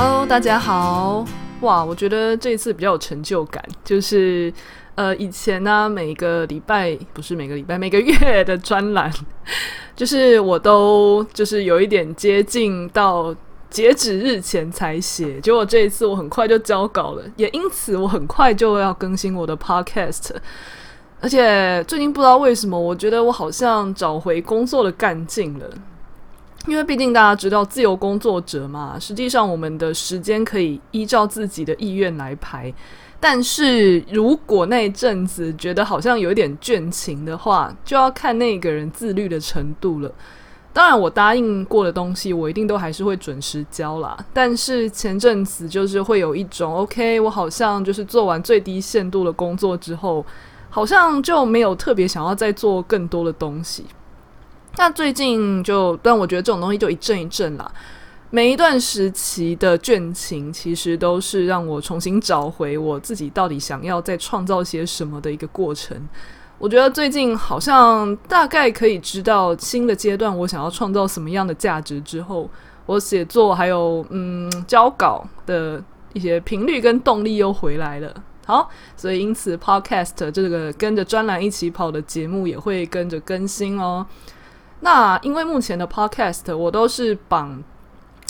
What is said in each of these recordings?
Hello，大家好！哇，我觉得这一次比较有成就感，就是呃，以前呢、每个礼拜不是每个礼拜，每个月的专栏，就是我都就是有一点接近到。截止日前才写，结果这一次我很快就交稿了，也因此我很快就要更新我的 podcast。而且最近不知道为什么，我觉得我好像找回工作的干劲了。因为毕竟大家知道，自由工作者嘛，实际上我们的时间可以依照自己的意愿来排。但是如果那阵子觉得好像有一点倦勤的话，就要看那个人自律的程度了。当然，我答应过的东西，我一定都还是会准时交啦。但是前阵子就是会有一种，OK，我好像就是做完最低限度的工作之后，好像就没有特别想要再做更多的东西。那最近就，但我觉得这种东西就一阵一阵啦。每一段时期的倦勤，其实都是让我重新找回我自己到底想要再创造些什么的一个过程。我觉得最近好像大概可以知道新的阶段我想要创造什么样的价值之后，我写作还有嗯交稿的一些频率跟动力又回来了。好，所以因此 Podcast 这个跟着专栏一起跑的节目也会跟着更新哦。那因为目前的 Podcast 我都是绑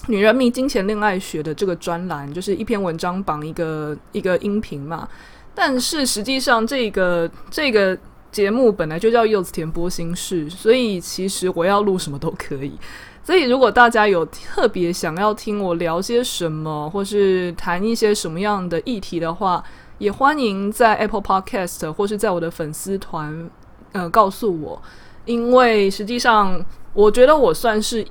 女人迷金钱恋爱学的这个专栏，就是一篇文章绑一个一个音频嘛。但是实际上这个这个。节目本来就叫柚子甜剥心事，所以其实我要录什么都可以。所以如果大家有特别想要听我聊些什么，或是谈一些什么样的议题的话，也欢迎在 Apple Podcast 或是在我的粉丝团，呃，告诉我。因为实际上，我觉得我算是，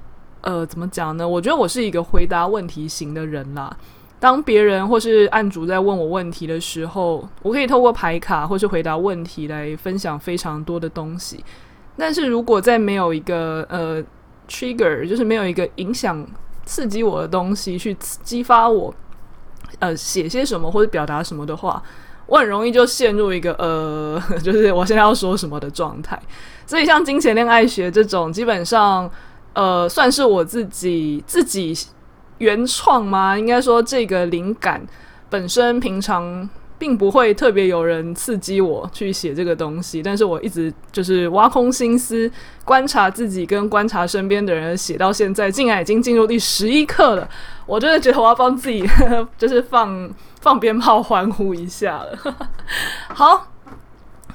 呃，怎么讲呢？我觉得我是一个回答问题型的人啦。当别人或是案主在问我问题的时候，我可以透过牌卡或是回答问题来分享非常多的东西。但是如果在没有一个呃 trigger，就是没有一个影响刺激我的东西去激发我呃写些什么或者表达什么的话，我很容易就陷入一个呃，就是我现在要说什么的状态。所以像金钱恋爱学这种，基本上呃算是我自己自己。原创吗？应该说，这个灵感本身平常并不会特别有人刺激我去写这个东西，但是我一直就是挖空心思观察自己跟观察身边的人，写到现在竟然已经进入第十一课了。我真的觉得我要帮自己呵 呵就是放放鞭炮欢呼一下了。好，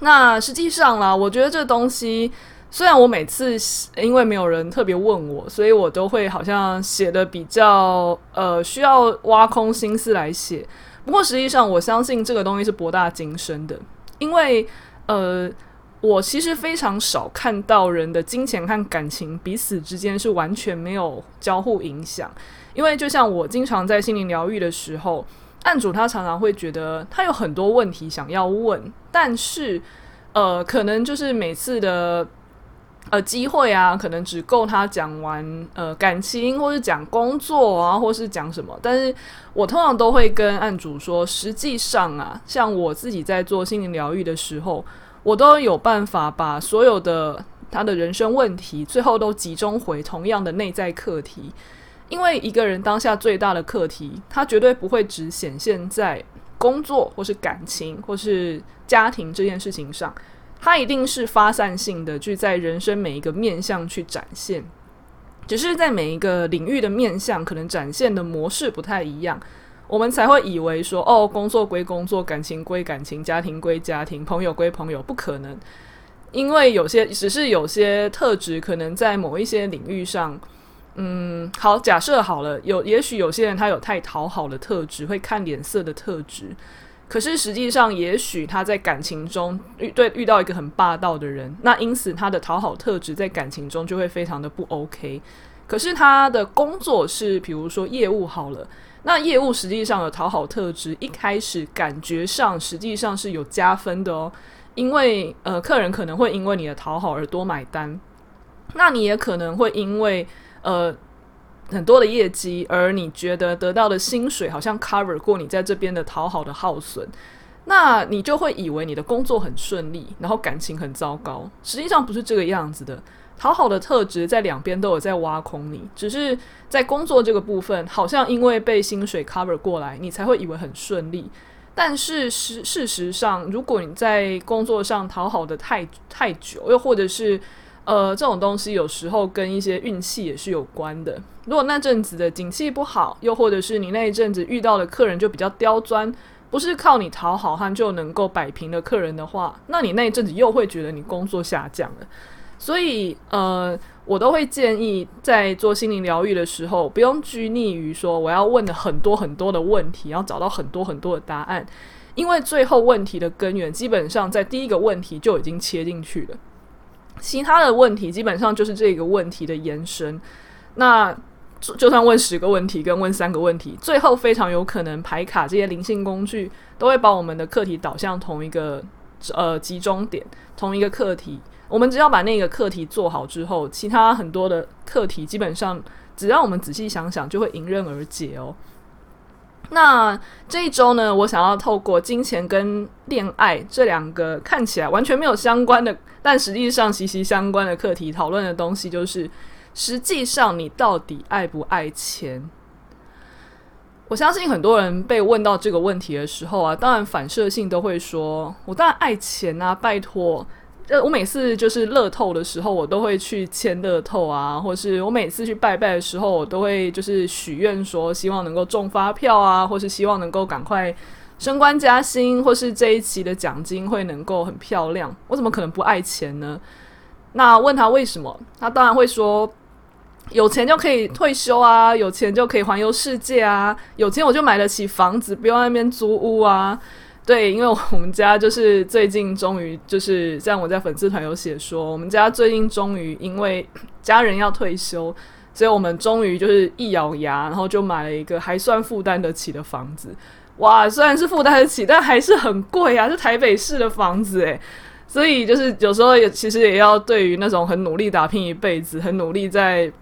那实际上啦，我觉得这东西。虽然我每次因为没有人特别问我，所以我都会好像写的比较呃需要挖空心思来写。不过实际上，我相信这个东西是博大精深的，因为呃我其实非常少看到人的金钱和感情彼此之间是完全没有交互影响。因为就像我经常在心灵疗愈的时候，案主他常常会觉得他有很多问题想要问，但是呃可能就是每次的。呃，机会啊，可能只够他讲完呃感情，或是讲工作啊，或是讲什么。但是我通常都会跟案主说，实际上啊，像我自己在做心灵疗愈的时候，我都有办法把所有的他的人生问题，最后都集中回同样的内在课题。因为一个人当下最大的课题，他绝对不会只显现在工作，或是感情，或是家庭这件事情上。它一定是发散性的，去在人生每一个面向去展现，只是在每一个领域的面向，可能展现的模式不太一样，我们才会以为说，哦，工作归工作，感情归感情，家庭归家庭，朋友归朋友，不可能，因为有些只是有些特质，可能在某一些领域上，嗯，好，假设好了，有也许有些人他有太讨好的特质，会看脸色的特质。可是实际上，也许他在感情中遇对遇到一个很霸道的人，那因此他的讨好特质在感情中就会非常的不 OK。可是他的工作是比如说业务好了，那业务实际上的讨好特质，一开始感觉上实际上是有加分的哦，因为呃，客人可能会因为你的讨好而多买单，那你也可能会因为呃。很多的业绩，而你觉得得到的薪水好像 cover 过你在这边的讨好的耗损，那你就会以为你的工作很顺利，然后感情很糟糕。实际上不是这个样子的，讨好的特质在两边都有在挖空你，只是在工作这个部分，好像因为被薪水 cover 过来，你才会以为很顺利。但是事事实上，如果你在工作上讨好的太太久，又或者是呃，这种东西有时候跟一些运气也是有关的。如果那阵子的景气不好，又或者是你那一阵子遇到的客人就比较刁钻，不是靠你讨好他就能够摆平的客人的话，那你那一阵子又会觉得你工作下降了。所以，呃，我都会建议在做心灵疗愈的时候，不用拘泥于说我要问的很多很多的问题，要找到很多很多的答案，因为最后问题的根源基本上在第一个问题就已经切进去了。其他的问题基本上就是这个问题的延伸。那就算问十个问题跟问三个问题，最后非常有可能排卡这些灵性工具都会把我们的课题导向同一个呃集中点，同一个课题。我们只要把那个课题做好之后，其他很多的课题基本上只要我们仔细想想，就会迎刃而解哦。那这一周呢，我想要透过金钱跟恋爱这两个看起来完全没有相关的，但实际上息息相关的课题讨论的东西，就是实际上你到底爱不爱钱？我相信很多人被问到这个问题的时候啊，当然反射性都会说：“我当然爱钱啊，拜托。”呃，我每次就是乐透的时候，我都会去签乐透啊，或是我每次去拜拜的时候，我都会就是许愿说，希望能够中发票啊，或是希望能够赶快升官加薪，或是这一期的奖金会能够很漂亮。我怎么可能不爱钱呢？那问他为什么，他当然会说，有钱就可以退休啊，有钱就可以环游世界啊，有钱我就买得起房子，不用在那边租屋啊。对，因为我们家就是最近终于就是像我在粉丝团有写说，我们家最近终于因为家人要退休，所以我们终于就是一咬牙，然后就买了一个还算负担得起的房子。哇，虽然是负担得起，但还是很贵啊，是台北市的房子诶。所以就是有时候也其实也要对于那种很努力打拼一辈子，很努力在。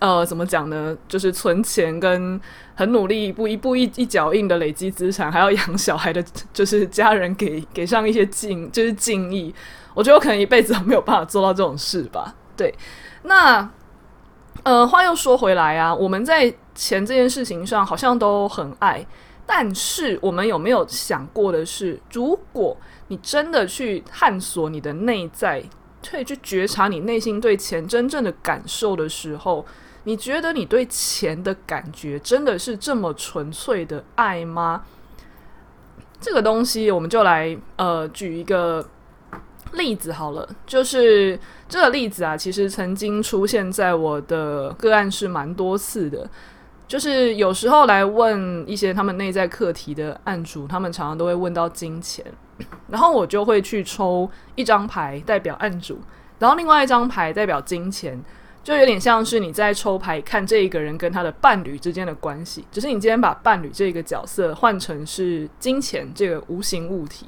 呃，怎么讲呢？就是存钱跟很努力一步一步一一脚印的累积资产，还要养小孩的，就是家人给给上一些敬，就是敬意。我觉得我可能一辈子都没有办法做到这种事吧。对，那呃，话又说回来啊，我们在钱这件事情上好像都很爱，但是我们有没有想过的是，如果你真的去探索你的内在，可以去觉察你内心对钱真正的感受的时候，你觉得你对钱的感觉真的是这么纯粹的爱吗？这个东西，我们就来呃举一个例子好了。就是这个例子啊，其实曾经出现在我的个案是蛮多次的。就是有时候来问一些他们内在课题的案主，他们常常都会问到金钱，然后我就会去抽一张牌代表案主，然后另外一张牌代表金钱。就有点像是你在抽牌看这一个人跟他的伴侣之间的关系，只是你今天把伴侣这个角色换成是金钱这个无形物体。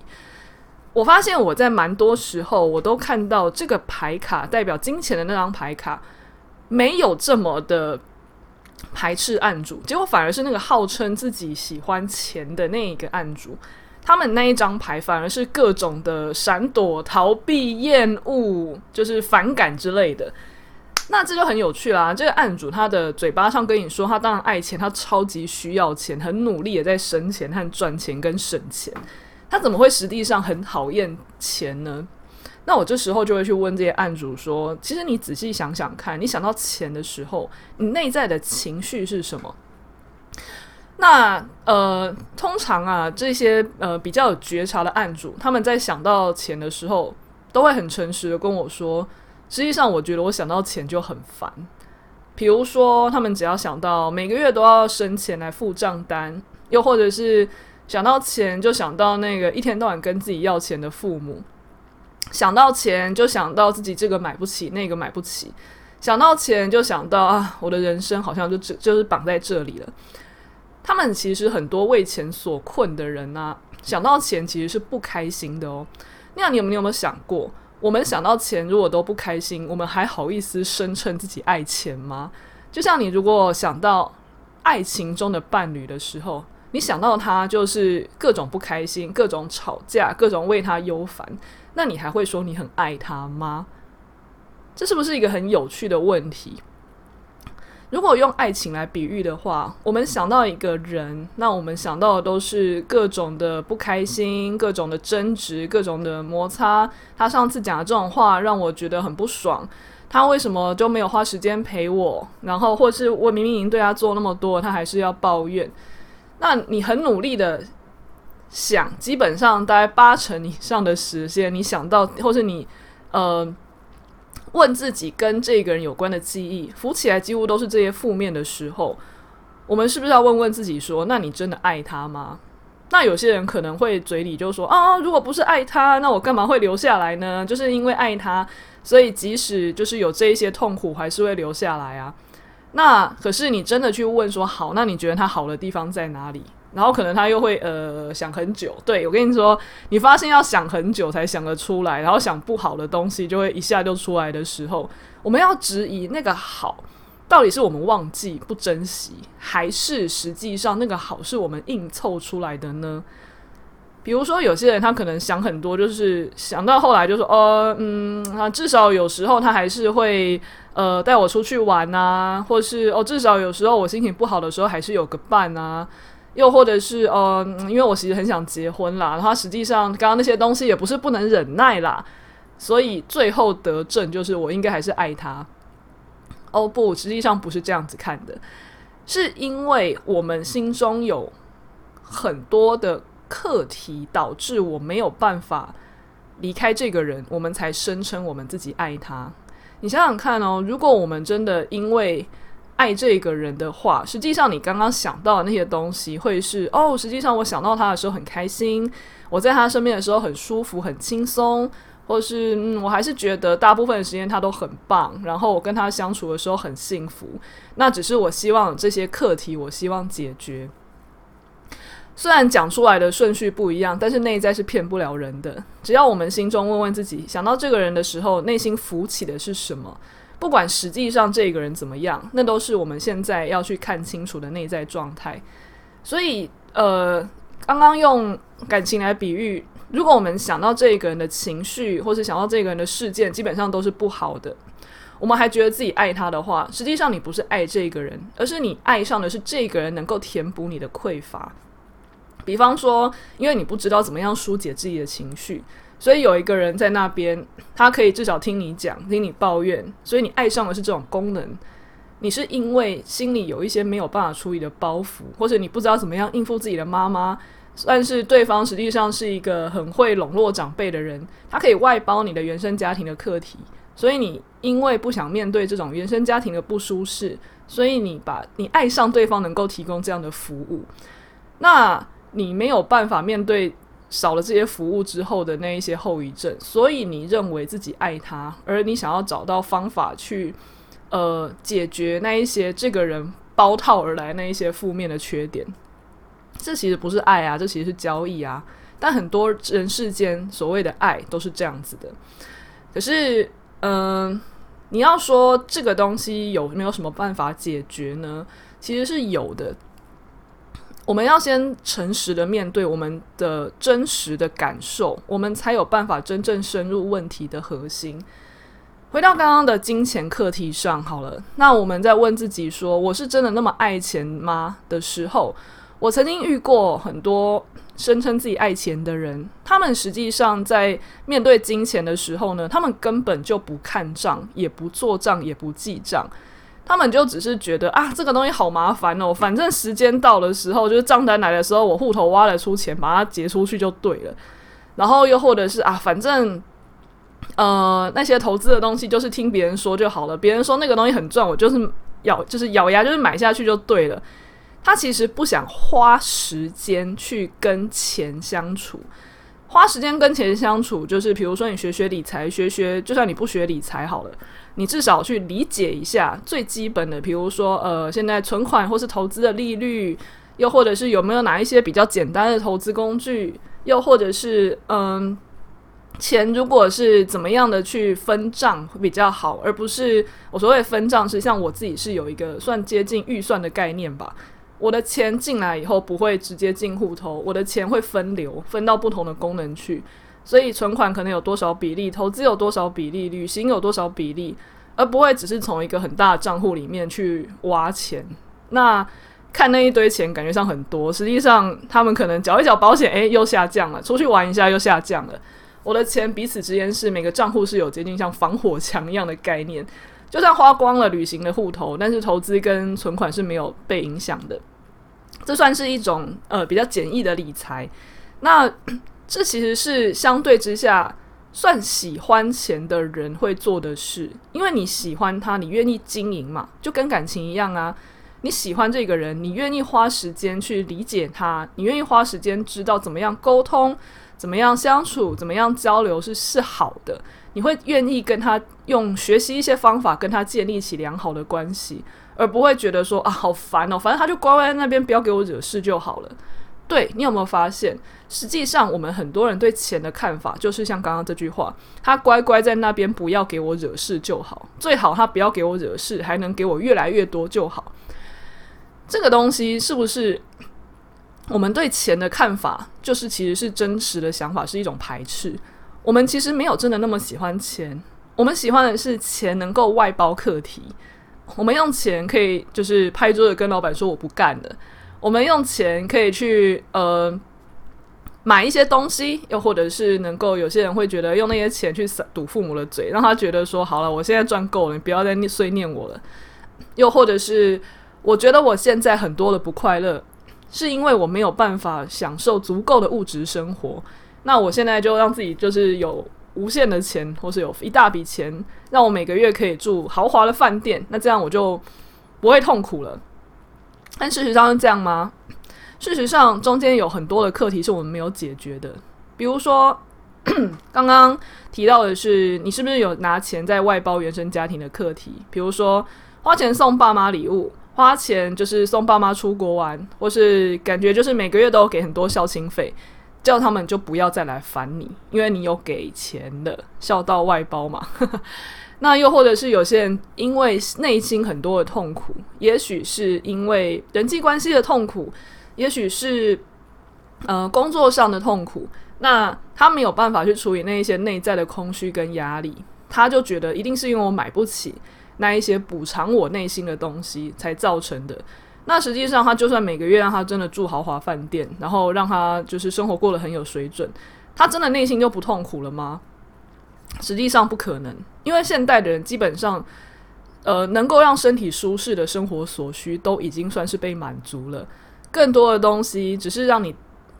我发现我在蛮多时候我都看到这个牌卡代表金钱的那张牌卡没有这么的排斥案主，结果反而是那个号称自己喜欢钱的那一个案主，他们那一张牌反而是各种的闪躲、逃避、厌恶，就是反感之类的。那这就很有趣啦！这个案主他的嘴巴上跟你说，他当然爱钱，他超级需要钱，很努力也在生钱和赚钱跟省钱。他怎么会实际上很讨厌钱呢？那我这时候就会去问这些案主说：其实你仔细想想看，你想到钱的时候，你内在的情绪是什么？那呃，通常啊，这些呃比较有觉察的案主，他们在想到钱的时候，都会很诚实的跟我说。实际上，我觉得我想到钱就很烦。比如说，他们只要想到每个月都要生钱来付账单，又或者是想到钱就想到那个一天到晚跟自己要钱的父母，想到钱就想到自己这个买不起，那个买不起，想到钱就想到啊，我的人生好像就只就是绑在这里了。他们其实很多为钱所困的人呢、啊，想到钱其实是不开心的哦。那你有没有没有想过，我们想到钱如果都不开心，我们还好意思声称自己爱钱吗？就像你如果想到爱情中的伴侣的时候，你想到他就是各种不开心、各种吵架、各种为他忧烦，那你还会说你很爱他吗？这是不是一个很有趣的问题？如果用爱情来比喻的话，我们想到一个人，那我们想到的都是各种的不开心、各种的争执、各种的摩擦。他上次讲的这种话让我觉得很不爽，他为什么就没有花时间陪我？然后，或是我明明已经对他做那么多，他还是要抱怨。那你很努力的想，基本上大概八成以上的时间，你想到，或是你呃。问自己跟这个人有关的记忆，浮起来几乎都是这些负面的时候，我们是不是要问问自己说：那你真的爱他吗？那有些人可能会嘴里就说：啊，如果不是爱他，那我干嘛会留下来呢？就是因为爱他，所以即使就是有这一些痛苦，还是会留下来啊。那可是你真的去问说：好，那你觉得他好的地方在哪里？然后可能他又会呃想很久，对，我跟你说，你发现要想很久才想得出来，然后想不好的东西就会一下就出来的时候，我们要质疑那个好到底是我们忘记不珍惜，还是实际上那个好是我们硬凑出来的呢？比如说有些人他可能想很多，就是想到后来就说，哦，嗯，啊，至少有时候他还是会呃带我出去玩啊，或是哦，至少有时候我心情不好的时候还是有个伴啊。又或者是呃，因为我其实很想结婚啦，然后实际上刚刚那些东西也不是不能忍耐啦，所以最后得证就是我应该还是爱他。哦不，实际上不是这样子看的，是因为我们心中有很多的课题，导致我没有办法离开这个人，我们才声称我们自己爱他。你想想看哦，如果我们真的因为爱这个人的话，实际上你刚刚想到的那些东西会是哦，实际上我想到他的时候很开心，我在他身边的时候很舒服、很轻松，或是嗯，我还是觉得大部分的时间他都很棒，然后我跟他相处的时候很幸福。那只是我希望这些课题，我希望解决。虽然讲出来的顺序不一样，但是内在是骗不了人的。只要我们心中问问自己，想到这个人的时候，内心浮起的是什么？不管实际上这个人怎么样，那都是我们现在要去看清楚的内在状态。所以，呃，刚刚用感情来比喻，如果我们想到这个人的情绪，或是想到这个人的事件，基本上都是不好的。我们还觉得自己爱他的话，实际上你不是爱这个人，而是你爱上的是这个人能够填补你的匮乏。比方说，因为你不知道怎么样疏解自己的情绪。所以有一个人在那边，他可以至少听你讲，听你抱怨，所以你爱上的是这种功能。你是因为心里有一些没有办法处理的包袱，或者你不知道怎么样应付自己的妈妈，但是对方实际上是一个很会笼络长辈的人，他可以外包你的原生家庭的课题。所以你因为不想面对这种原生家庭的不舒适，所以你把你爱上对方能够提供这样的服务，那你没有办法面对。少了这些服务之后的那一些后遗症，所以你认为自己爱他，而你想要找到方法去呃解决那一些这个人包套而来那一些负面的缺点，这其实不是爱啊，这其实是交易啊。但很多人世间所谓的爱都是这样子的。可是，嗯、你要说这个东西有没有什么办法解决呢？其实是有的。我们要先诚实的面对我们的真实的感受，我们才有办法真正深入问题的核心。回到刚刚的金钱课题上好了，那我们在问自己说：“我是真的那么爱钱吗？”的时候，我曾经遇过很多声称自己爱钱的人，他们实际上在面对金钱的时候呢，他们根本就不看账，也不做账，也不记账。他们就只是觉得啊，这个东西好麻烦哦，反正时间到的时候，就是账单来的时候，我户头挖了出钱，把它结出去就对了。然后又或者是啊，反正呃那些投资的东西，就是听别人说就好了。别人说那个东西很赚，我就是咬，就是咬牙，就是买下去就对了。他其实不想花时间去跟钱相处。花时间跟钱相处，就是比如说你学学理财，学学就算你不学理财好了，你至少去理解一下最基本的，比如说呃，现在存款或是投资的利率，又或者是有没有哪一些比较简单的投资工具，又或者是嗯。钱如果是怎么样的去分账会比较好，而不是我所谓分账是像我自己是有一个算接近预算的概念吧。我的钱进来以后不会直接进户头，我的钱会分流，分到不同的功能去。所以存款可能有多少比例，投资有多少比例，旅行有多少比例，而不会只是从一个很大的账户里面去挖钱。那看那一堆钱感觉上很多，实际上他们可能缴一缴保险，诶，又下降了；出去玩一下又下降了。我的钱彼此之间是每个账户是有接近像防火墙一样的概念，就算花光了旅行的户头，但是投资跟存款是没有被影响的。这算是一种呃比较简易的理财。那这其实是相对之下算喜欢钱的人会做的事，因为你喜欢他，你愿意经营嘛，就跟感情一样啊。你喜欢这个人，你愿意花时间去理解他，你愿意花时间知道怎么样沟通。怎么样相处，怎么样交流是是好的，你会愿意跟他用学习一些方法，跟他建立起良好的关系，而不会觉得说啊好烦哦，反正他就乖乖在那边，不要给我惹事就好了。对，你有没有发现，实际上我们很多人对钱的看法就是像刚刚这句话，他乖乖在那边，不要给我惹事就好，最好他不要给我惹事，还能给我越来越多就好。这个东西是不是？我们对钱的看法，就是其实是真实的想法，是一种排斥。我们其实没有真的那么喜欢钱，我们喜欢的是钱能够外包课题。我们用钱可以就是拍桌子跟老板说我不干了。我们用钱可以去呃买一些东西，又或者是能够有些人会觉得用那些钱去堵父母的嘴，让他觉得说好了，我现在赚够了，你不要再碎念我了。又或者是我觉得我现在很多的不快乐。是因为我没有办法享受足够的物质生活，那我现在就让自己就是有无限的钱，或是有一大笔钱，让我每个月可以住豪华的饭店，那这样我就不会痛苦了。但事实上是这样吗？事实上，中间有很多的课题是我们没有解决的，比如说 刚刚提到的是，你是不是有拿钱在外包原生家庭的课题？比如说花钱送爸妈礼物。花钱就是送爸妈出国玩，或是感觉就是每个月都给很多孝亲费，叫他们就不要再来烦你，因为你有给钱的孝道外包嘛。那又或者是有些人因为内心很多的痛苦，也许是因为人际关系的痛苦，也许是呃工作上的痛苦，那他没有办法去处理那一些内在的空虚跟压力，他就觉得一定是因为我买不起。那一些补偿我内心的东西才造成的。那实际上，他就算每个月让他真的住豪华饭店，然后让他就是生活过得很有水准，他真的内心就不痛苦了吗？实际上不可能，因为现代的人基本上，呃，能够让身体舒适的生活所需都已经算是被满足了。更多的东西只是让你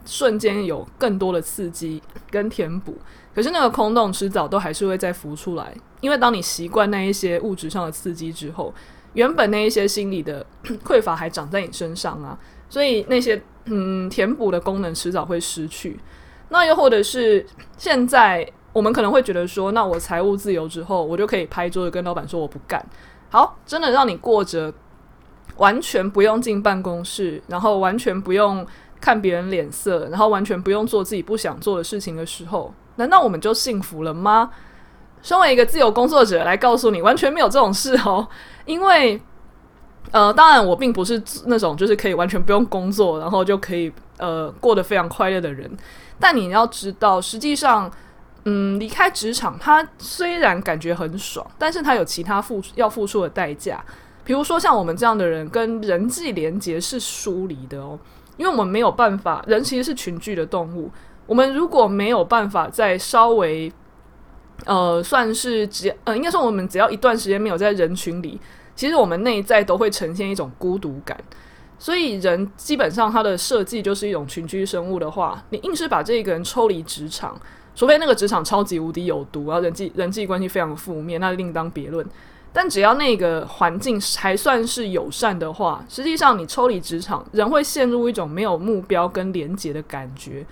瞬间有更多的刺激跟填补。可是那个空洞迟早都还是会再浮出来，因为当你习惯那一些物质上的刺激之后，原本那一些心理的 匮乏还长在你身上啊，所以那些嗯填补的功能迟早会失去。那又或者是现在我们可能会觉得说，那我财务自由之后，我就可以拍桌子跟老板说我不干。好，真的让你过着完全不用进办公室，然后完全不用看别人脸色，然后完全不用做自己不想做的事情的时候。难道我们就幸福了吗？身为一个自由工作者来告诉你，完全没有这种事哦。因为，呃，当然我并不是那种就是可以完全不用工作，然后就可以呃过得非常快乐的人。但你要知道，实际上，嗯，离开职场，他虽然感觉很爽，但是他有其他付要付出的代价。比如说，像我们这样的人，跟人际连接是疏离的哦，因为我们没有办法，人其实是群居的动物。我们如果没有办法再稍微，呃，算是只呃，应该说我们只要一段时间没有在人群里，其实我们内在都会呈现一种孤独感。所以人基本上他的设计就是一种群居生物的话，你硬是把这个人抽离职场，除非那个职场超级无敌有毒，然后人际人际关系非常负面，那另当别论。但只要那个环境还算是友善的话，实际上你抽离职场，人会陷入一种没有目标跟连结的感觉。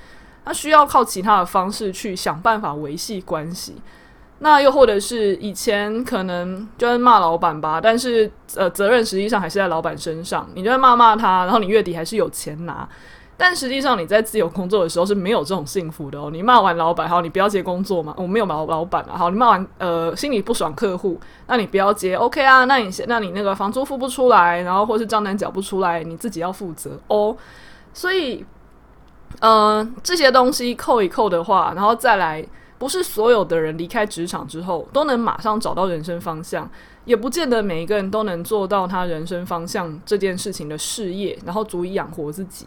他需要靠其他的方式去想办法维系关系。那又或者是以前可能就是骂老板吧，但是呃责任实际上还是在老板身上，你就会骂骂他，然后你月底还是有钱拿。但实际上你在自由工作的时候是没有这种幸福的哦。你骂完老板，好，你不要接工作嘛。我没有骂老老板啊，好，你骂完呃心里不爽客户，那你不要接，OK 啊？那你那你那个房租付不出来，然后或是账单缴不出来，你自己要负责哦。所以，呃，这些东西扣一扣的话，然后再来，不是所有的人离开职场之后都能马上找到人生方向，也不见得每一个人都能做到他人生方向这件事情的事业，然后足以养活自己。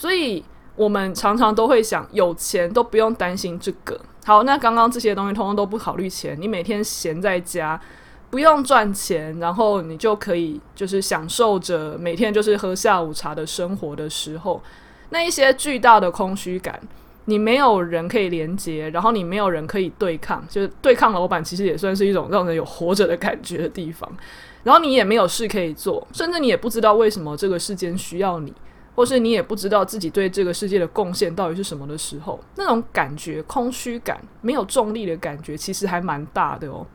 所以我们常常都会想，有钱都不用担心这个。好，那刚刚这些东西通通都不考虑钱，你每天闲在家，不用赚钱，然后你就可以就是享受着每天就是喝下午茶的生活的时候，那一些巨大的空虚感，你没有人可以连接，然后你没有人可以对抗，就是对抗老板，其实也算是一种让人有活着的感觉的地方。然后你也没有事可以做，甚至你也不知道为什么这个世间需要你。或是你也不知道自己对这个世界的贡献到底是什么的时候，那种感觉空虚感、没有重力的感觉，其实还蛮大的哦。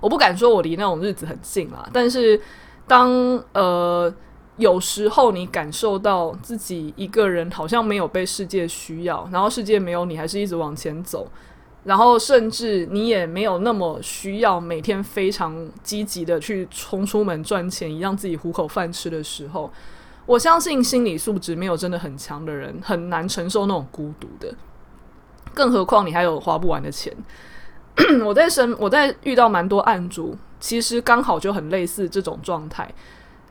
我不敢说我离那种日子很近啦，但是当呃有时候你感受到自己一个人好像没有被世界需要，然后世界没有你还是一直往前走，然后甚至你也没有那么需要每天非常积极的去冲出门赚钱，让自己糊口饭吃的时候。我相信心理素质没有真的很强的人很难承受那种孤独的，更何况你还有花不完的钱。我在生我在遇到蛮多案主，其实刚好就很类似这种状态。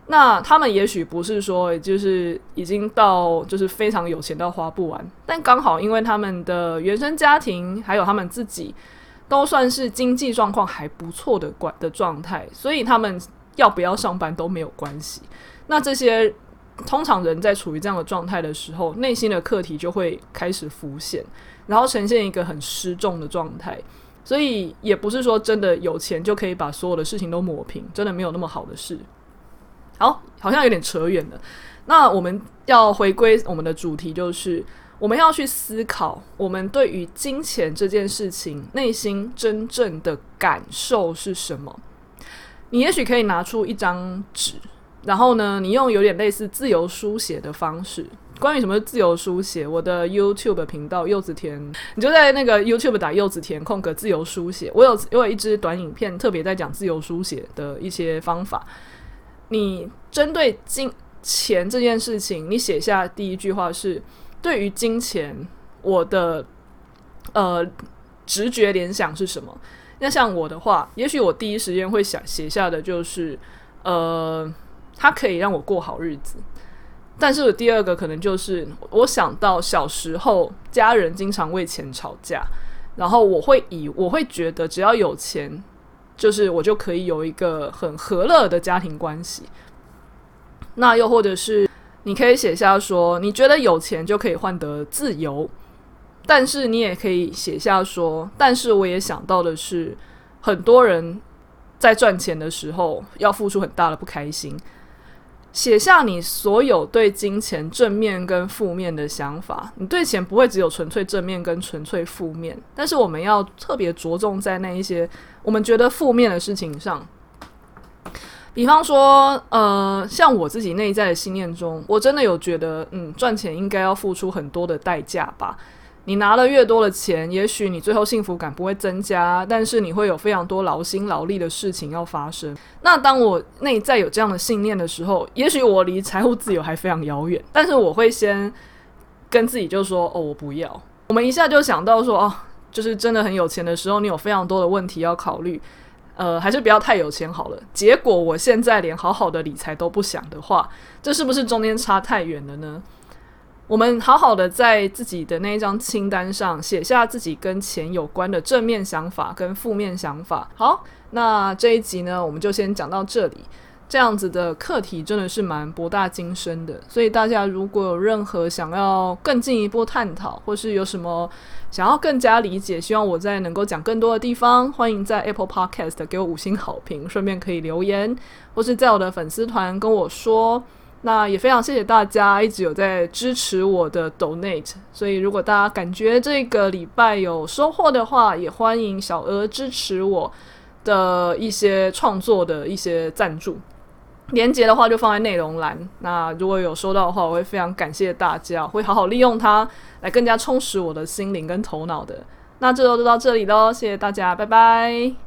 那他们也许不是说就是已经到就是非常有钱到花不完，但刚好因为他们的原生家庭还有他们自己都算是经济状况还不错的管的状态，所以他们要不要上班都没有关系。那这些。通常人在处于这样的状态的时候，内心的课题就会开始浮现，然后呈现一个很失重的状态。所以也不是说真的有钱就可以把所有的事情都抹平，真的没有那么好的事。好，好像有点扯远了。那我们要回归我们的主题，就是我们要去思考，我们对于金钱这件事情内心真正的感受是什么。你也许可以拿出一张纸。然后呢，你用有点类似自由书写的方式，关于什么自由书写，我的 YouTube 频道柚子田，你就在那个 YouTube 打柚子田空格自由书写，我有我有一支短影片特别在讲自由书写的一些方法。你针对金钱这件事情，你写下第一句话是：对于金钱，我的呃直觉联想是什么？那像我的话，也许我第一时间会想写下的就是呃。它可以让我过好日子，但是我第二个可能就是我想到小时候家人经常为钱吵架，然后我会以我会觉得只要有钱，就是我就可以有一个很和乐的家庭关系。那又或者是你可以写下说，你觉得有钱就可以换得自由，但是你也可以写下说，但是我也想到的是，很多人在赚钱的时候要付出很大的不开心。写下你所有对金钱正面跟负面的想法。你对钱不会只有纯粹正面跟纯粹负面，但是我们要特别着重在那一些我们觉得负面的事情上。比方说，呃，像我自己内在的信念中，我真的有觉得，嗯，赚钱应该要付出很多的代价吧。你拿了越多的钱，也许你最后幸福感不会增加，但是你会有非常多劳心劳力的事情要发生。那当我内在有这样的信念的时候，也许我离财务自由还非常遥远，但是我会先跟自己就说：“哦，我不要。”我们一下就想到说：“哦，就是真的很有钱的时候，你有非常多的问题要考虑，呃，还是不要太有钱好了。”结果我现在连好好的理财都不想的话，这是不是中间差太远了呢？我们好好的在自己的那一张清单上写下自己跟钱有关的正面想法跟负面想法。好，那这一集呢，我们就先讲到这里。这样子的课题真的是蛮博大精深的，所以大家如果有任何想要更进一步探讨，或是有什么想要更加理解，希望我在能够讲更多的地方，欢迎在 Apple Podcast 给我五星好评，顺便可以留言，或是在我的粉丝团跟我说。那也非常谢谢大家一直有在支持我的 Donate，所以如果大家感觉这个礼拜有收获的话，也欢迎小额支持我的一些创作的一些赞助，连接的话就放在内容栏。那如果有收到的话，我会非常感谢大家，会好好利用它来更加充实我的心灵跟头脑的。那这周就到这里喽，谢谢大家，拜拜。